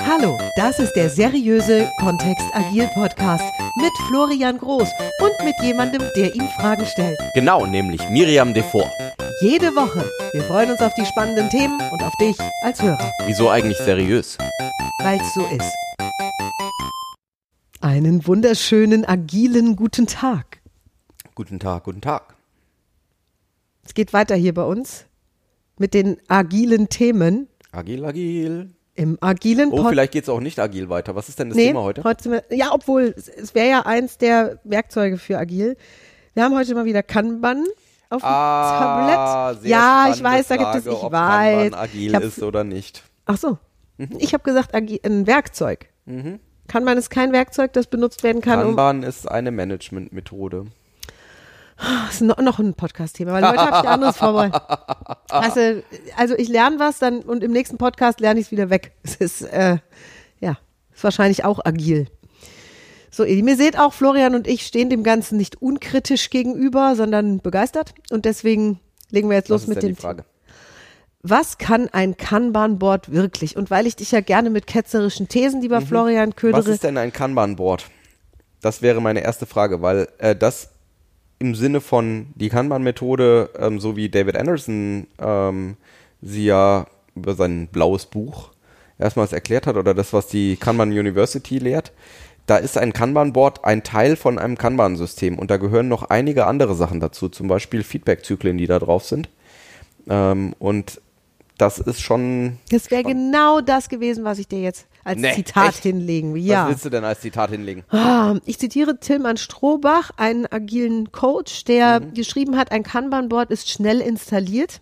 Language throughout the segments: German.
Hallo, das ist der seriöse Kontext Agil Podcast mit Florian Groß und mit jemandem, der ihm Fragen stellt. Genau, nämlich Miriam Devor. Jede Woche. Wir freuen uns auf die spannenden Themen und auf dich als Hörer, Wieso eigentlich seriös? weil es so ist. Einen wunderschönen, agilen guten Tag. Guten Tag, guten Tag. Es geht weiter hier bei uns mit den agilen Themen Agil, agil. Im agilen Oh, Podcast. vielleicht geht's auch nicht agil weiter. Was ist denn das nee, Thema heute? sind wir, ja, obwohl es, es wäre ja eins der Werkzeuge für agil. Wir haben heute mal wieder Kanban auf dem Ah, Tablett. sehr Ja, ich weiß, da gibt es, Frage, ich ob weiß. Kanban agil hab- ist oder nicht. Ach so. Mhm. Ich habe gesagt, agi- ein Werkzeug. Kanban ist kein Werkzeug, das benutzt werden kann, um. Kanban ist eine Managementmethode. Das ist noch, ein Podcast-Thema, weil heute habe ich anderes vorbereitet. Also, also ich lerne was dann und im nächsten Podcast lerne ich es wieder weg. Es ist, äh, ja, ist wahrscheinlich auch agil. So, ihr seht auch, Florian und ich stehen dem Ganzen nicht unkritisch gegenüber, sondern begeistert. Und deswegen legen wir jetzt los Was mit dem Frage? Was kann ein Kanban-Board wirklich? Und weil ich dich ja gerne mit ketzerischen Thesen, lieber Florian Mhm. Was ködere, ist denn ein Kanban-Board? Das wäre meine erste Frage, weil äh, das im Sinne von die Kanban-Methode, ähm, so wie David Anderson ähm, sie ja über sein blaues Buch erstmals erklärt hat oder das, was die Kanban University lehrt, da ist ein Kanban-Board ein Teil von einem Kanban-System und da gehören noch einige andere Sachen dazu, zum Beispiel Feedback-Zyklen, die da drauf sind. Ähm, und das ist schon. das wäre genau das gewesen, was ich dir jetzt als Nee, Zitat echt? hinlegen. Ja. Was willst du denn als Zitat hinlegen? Ah, Ich zitiere Tilman Strohbach, einen agilen Coach, der Mhm. geschrieben hat, ein Kanban-Board ist schnell installiert.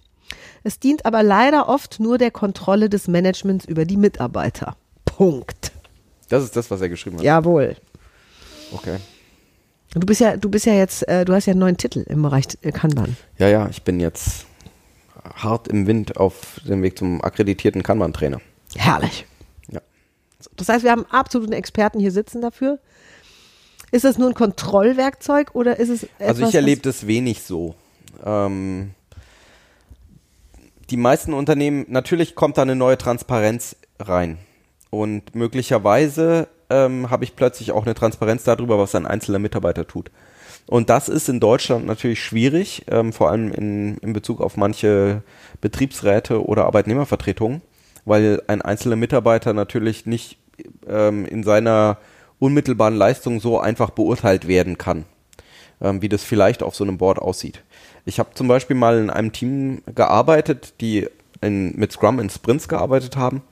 Es dient aber leider oft nur der Kontrolle des Managements über die Mitarbeiter. Punkt. Das ist das, was er geschrieben hat. Jawohl. Okay. Du bist ja, du bist ja jetzt, äh, du hast ja einen neuen Titel im Bereich äh, Kanban. Ja, ja, ich bin jetzt hart im Wind auf dem Weg zum akkreditierten Kanban-Trainer. Herrlich. Das heißt, wir haben absoluten Experten hier sitzen dafür. Ist das nur ein Kontrollwerkzeug oder ist es etwas, Also ich erlebe das wenig so. Ähm, die meisten Unternehmen, natürlich kommt da eine neue Transparenz rein. Und möglicherweise ähm, habe ich plötzlich auch eine Transparenz darüber, was ein einzelner Mitarbeiter tut. Und das ist in Deutschland natürlich schwierig, ähm, vor allem in, in Bezug auf manche Betriebsräte oder Arbeitnehmervertretungen, weil ein einzelner Mitarbeiter natürlich nicht ähm, in seiner unmittelbaren Leistung so einfach beurteilt werden kann ähm, wie das vielleicht auf so einem Board aussieht. Ich habe zum Beispiel mal in einem Team gearbeitet, die in, mit Scrum in Sprints gearbeitet haben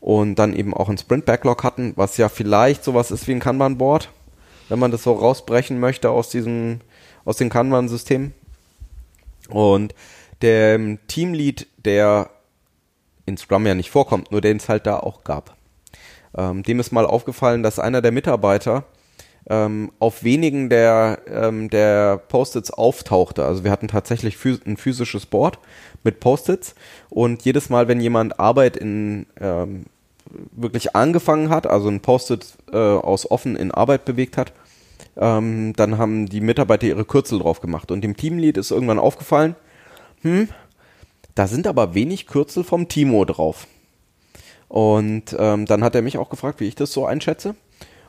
und dann eben auch ein Sprint-Backlog hatten, was ja vielleicht sowas ist wie ein Kanban-Board, wenn man das so rausbrechen möchte aus diesem, aus dem Kanban-System. Und der ähm, Teamlead, der in Scrum ja nicht vorkommt, nur den es halt da auch gab, ähm, dem ist mal aufgefallen, dass einer der Mitarbeiter ähm, auf wenigen der, ähm, der Post-its auftauchte. Also wir hatten tatsächlich phys ein physisches Board mit Post-its und jedes Mal, wenn jemand Arbeit in ähm, wirklich angefangen hat, also ein Post-it äh, aus offen in Arbeit bewegt hat, ähm, dann haben die Mitarbeiter ihre Kürzel drauf gemacht. Und dem Teamlead ist irgendwann aufgefallen, hm, da sind aber wenig Kürzel vom Timo drauf. Und ähm, dann hat er mich auch gefragt, wie ich das so einschätze.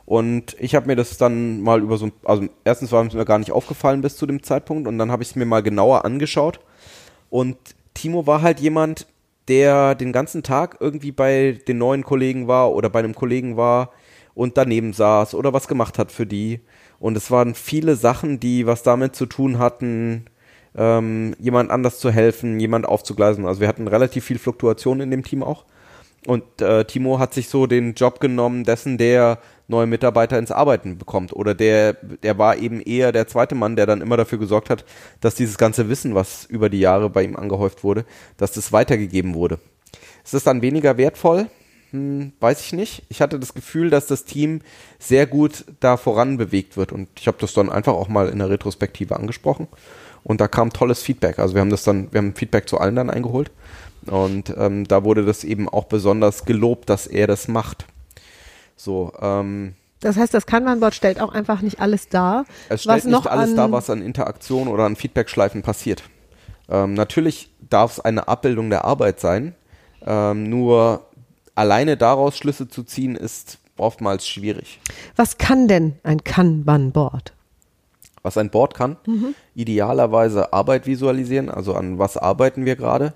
Und ich habe mir das dann mal über so, ein- also erstens war es mir gar nicht aufgefallen bis zu dem Zeitpunkt und dann habe ich es mir mal genauer angeschaut. Und Timo war halt jemand, der den ganzen Tag irgendwie bei den neuen Kollegen war oder bei einem Kollegen war und daneben saß oder was gemacht hat für die. Und es waren viele Sachen, die was damit zu tun hatten, ähm, jemand anders zu helfen, jemand aufzugleisen. Also wir hatten relativ viel Fluktuation in dem Team auch. Und äh, Timo hat sich so den Job genommen, dessen der neue Mitarbeiter ins Arbeiten bekommt. Oder der, der war eben eher der zweite Mann, der dann immer dafür gesorgt hat, dass dieses ganze Wissen, was über die Jahre bei ihm angehäuft wurde, dass das weitergegeben wurde. Ist das dann weniger wertvoll? Hm, weiß ich nicht. Ich hatte das Gefühl, dass das Team sehr gut da voran bewegt wird. Und ich habe das dann einfach auch mal in der Retrospektive angesprochen. Und da kam tolles Feedback. Also wir haben das dann, wir haben Feedback zu allen dann eingeholt. Und ähm, da wurde das eben auch besonders gelobt, dass er das macht. So, ähm, Das heißt, das Kanban-Board stellt auch einfach nicht alles dar. es stellt was noch nicht alles dar, was an Interaktion oder an Feedbackschleifen passiert. Ähm, natürlich darf es eine Abbildung der Arbeit sein, ähm, nur alleine daraus Schlüsse zu ziehen, ist oftmals schwierig. Was kann denn ein Kanban-Board? Was ein Board kann, idealerweise Arbeit visualisieren, also an was arbeiten wir gerade.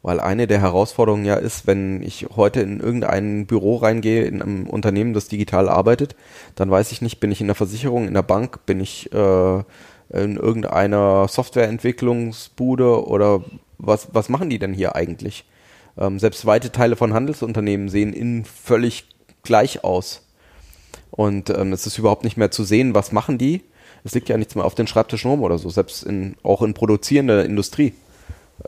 Weil eine der Herausforderungen ja ist, wenn ich heute in irgendein Büro reingehe, in einem Unternehmen, das digital arbeitet, dann weiß ich nicht, bin ich in der Versicherung, in der Bank, bin ich äh, in irgendeiner Softwareentwicklungsbude oder was, was machen die denn hier eigentlich? Ähm, selbst weite Teile von Handelsunternehmen sehen innen völlig gleich aus. Und ähm, es ist überhaupt nicht mehr zu sehen, was machen die. Es liegt ja nichts mehr auf den Schreibtischen rum oder so. Selbst in, auch in produzierender Industrie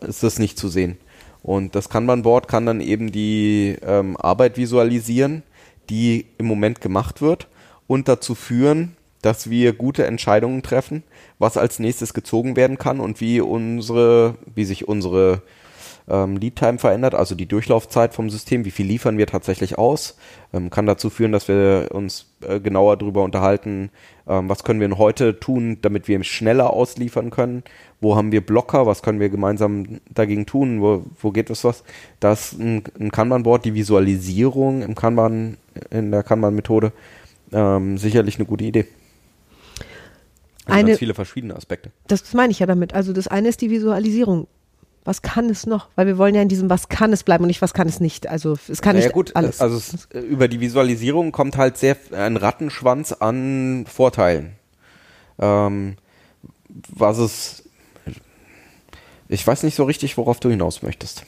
ist das nicht zu sehen. Und das Kanban-Board kann dann eben die ähm, Arbeit visualisieren, die im Moment gemacht wird und dazu führen, dass wir gute Entscheidungen treffen, was als nächstes gezogen werden kann und wie unsere, wie sich unsere ähm, Lead-Time verändert, also die Durchlaufzeit vom System, wie viel liefern wir tatsächlich aus, ähm, kann dazu führen, dass wir uns äh, genauer darüber unterhalten, ähm, was können wir denn heute tun, damit wir schneller ausliefern können, wo haben wir Blocker, was können wir gemeinsam dagegen tun, wo, wo geht es was. Das ist ein, ein Kanban-Board, die Visualisierung im Kanban, in der Kanban-Methode, ähm, sicherlich eine gute Idee. Also Eine- ganz viele verschiedene Aspekte. Das meine ich ja damit. Also das eine ist die Visualisierung. Was kann es noch? Weil wir wollen ja in diesem Was kann es bleiben und nicht Was kann es nicht. Also es kann naja, nicht gut, alles. also es, äh, über die Visualisierung kommt halt sehr ein Rattenschwanz an Vorteilen. Ähm, was es, ich weiß nicht so richtig, worauf du hinaus möchtest.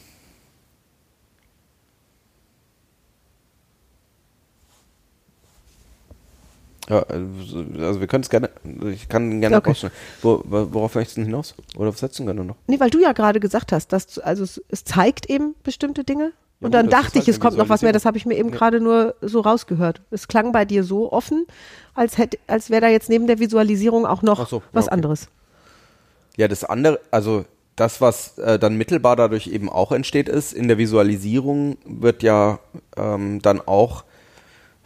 Ja, also wir können es gerne, ich kann gerne Okay. okay. Wo, worauf möchtest du denn hinaus? Oder was setzt du gerne noch? nee, weil du ja gerade gesagt hast, dass also es, es zeigt eben bestimmte Dinge. Ja, und dann dachte ich, halt es kommt noch was mehr. Das habe ich mir eben Ja. gerade nur so rausgehört. Es klang bei dir so offen, als hätte, als wäre da jetzt neben der Visualisierung auch noch so, was okay. anderes. Ja, das andere, also das, was äh, dann mittelbar dadurch eben auch entsteht, ist, in der Visualisierung wird ja ähm, dann auch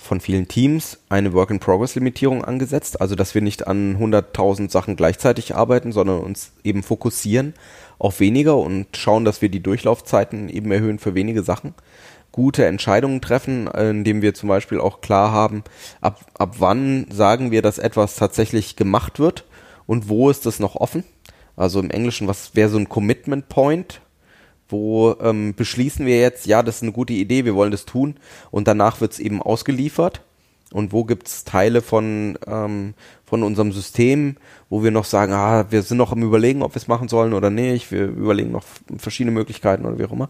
von vielen Teams eine Work-in-Progress-Limitierung angesetzt, also dass wir nicht an 100.000 Sachen gleichzeitig arbeiten, sondern uns eben fokussieren auf weniger und schauen, dass wir die Durchlaufzeiten eben erhöhen für wenige Sachen. Gute Entscheidungen treffen, indem wir zum Beispiel auch klar haben, ab, ab wann sagen wir, dass etwas tatsächlich gemacht wird und wo ist es noch offen. Also im Englischen, was wäre so ein Commitment Point? Wo ähm, beschließen wir jetzt, ja, das ist eine gute Idee, wir wollen das tun und danach wird es eben ausgeliefert. Und wo gibt es Teile von, ähm, von unserem System, wo wir noch sagen, ah, wir sind noch am Überlegen, ob wir es machen sollen oder nicht, wir überlegen noch verschiedene Möglichkeiten oder wie auch immer.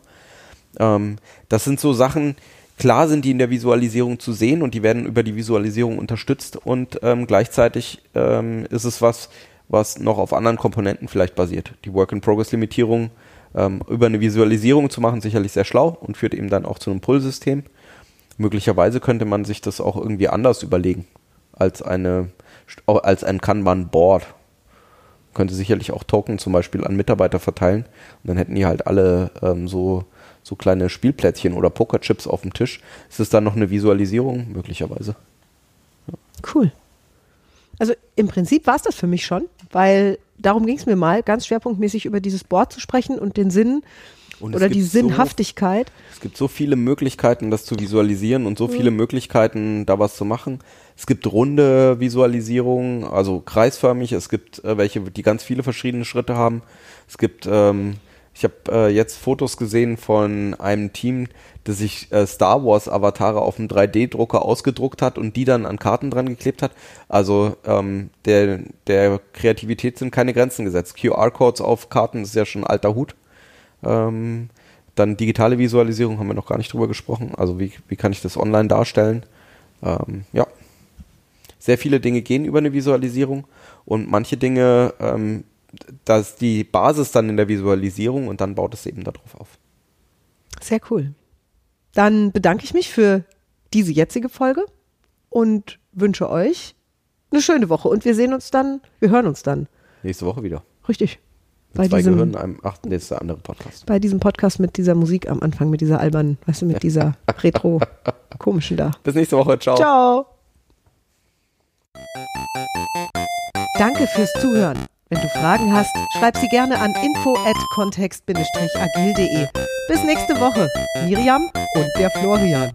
Ähm, das sind so Sachen, klar sind die in der Visualisierung zu sehen und die werden über die Visualisierung unterstützt und ähm, gleichzeitig ähm, ist es was, was noch auf anderen Komponenten vielleicht basiert. Die Work-in-Progress-Limitierung ähm, über eine Visualisierung zu machen, sicherlich sehr schlau und führt eben dann auch zu einem Pull-System. Möglicherweise könnte man sich das auch irgendwie anders überlegen als eine als ein Kanban-Board. Könnte sicherlich auch Token zum Beispiel an Mitarbeiter verteilen und dann hätten die halt alle ähm, so so kleine Spielplättchen oder Pokerchips auf dem Tisch. Ist es dann noch eine Visualisierung? Möglicherweise. Cool. Also im Prinzip war es das für mich schon, weil darum ging es mir mal, ganz schwerpunktmäßig über dieses Board zu sprechen und den Sinn oder die gibt so- Sinnhaftigkeit. Es gibt so viele Möglichkeiten, das zu visualisieren und so viele Möglichkeiten, da was zu machen. Es gibt runde Visualisierungen, also kreisförmig. Es gibt äh, welche, die ganz viele verschiedene Schritte haben. Es gibt, ähm, ich habe äh, jetzt Fotos gesehen von einem Team, das sich äh, Star Wars Avatare auf dem 3D-Drucker ausgedruckt hat und die dann an Karten dran geklebt hat. Also ähm, der, der Kreativität sind keine Grenzen gesetzt. QR-Codes auf Karten ist ja schon alter Hut. Ähm, dann digitale Visualisierung haben wir noch gar nicht drüber gesprochen. Also wie, wie kann ich das online darstellen? Ähm, ja. Sehr viele Dinge gehen über eine Visualisierung und manche Dinge, da ist die Basis dann in der Visualisierung und dann baut es eben darauf auf. Sehr cool. Dann bedanke ich mich für diese jetzige Folge und wünsche euch eine schöne Woche. Und wir sehen uns dann, wir hören uns dann. Nächste Woche wieder. Richtig. Mit Bei zwei diesem, Gehirnen, einem achten, ist der andere Podcast. bei diesem Podcast mit dieser Musik am Anfang, mit dieser albernen, weißt du, mit dieser retro-komischen da. Bis nächste Woche. Ciao. Ciao. Danke fürs Zuhören. Wenn du Fragen hast, schreib sie gerne an info@kontext-agil.de. Bis nächste Woche. Miriam und der Florian.